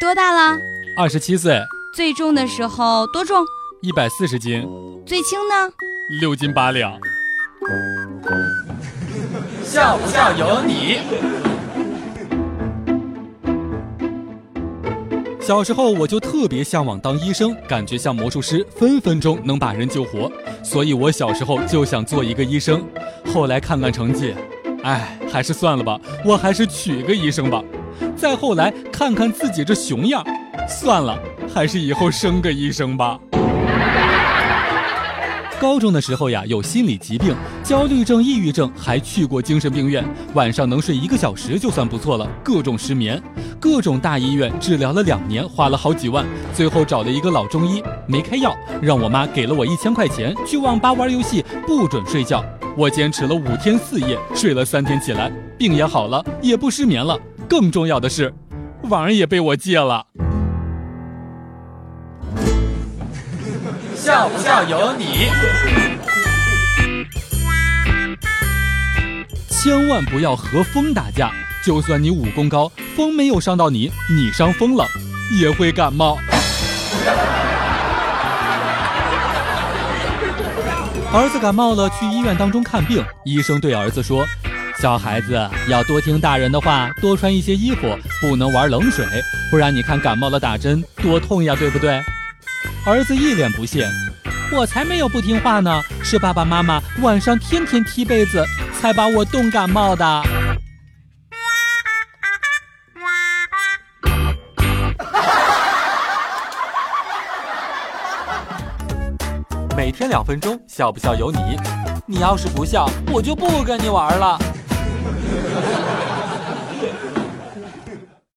多大了？二十七岁，最重的时候多重？一百四十斤，最轻呢？六斤八两。笑不笑由你。小时候我就特别向往当医生，感觉像魔术师，分分钟能把人救活，所以我小时候就想做一个医生。后来看看成绩，哎，还是算了吧，我还是娶个医生吧。再后来看看自己这熊样，算了，还是以后生个医生吧。高中的时候呀，有心理疾病，焦虑症、抑郁症，还去过精神病院。晚上能睡一个小时就算不错了，各种失眠，各种大医院治疗了两年，花了好几万，最后找了一个老中医，没开药，让我妈给了我一千块钱，去网吧玩游戏，不准睡觉。我坚持了五天四夜，睡了三天起来，病也好了，也不失眠了。更重要的是，网也被我戒了。笑不笑由你。千万不要和风打架，就算你武功高，风没有伤到你，你伤风了也会感冒。儿子感冒了，去医院当中看病，医生对儿子说：“小孩子要多听大人的话，多穿一些衣服，不能玩冷水，不然你看感冒了打针多痛呀，对不对？”儿子一脸不屑：“我才没有不听话呢，是爸爸妈妈晚上天天踢被子，才把我冻感冒的。”每天两分钟，笑不笑由你。你要是不笑，我就不跟你玩了。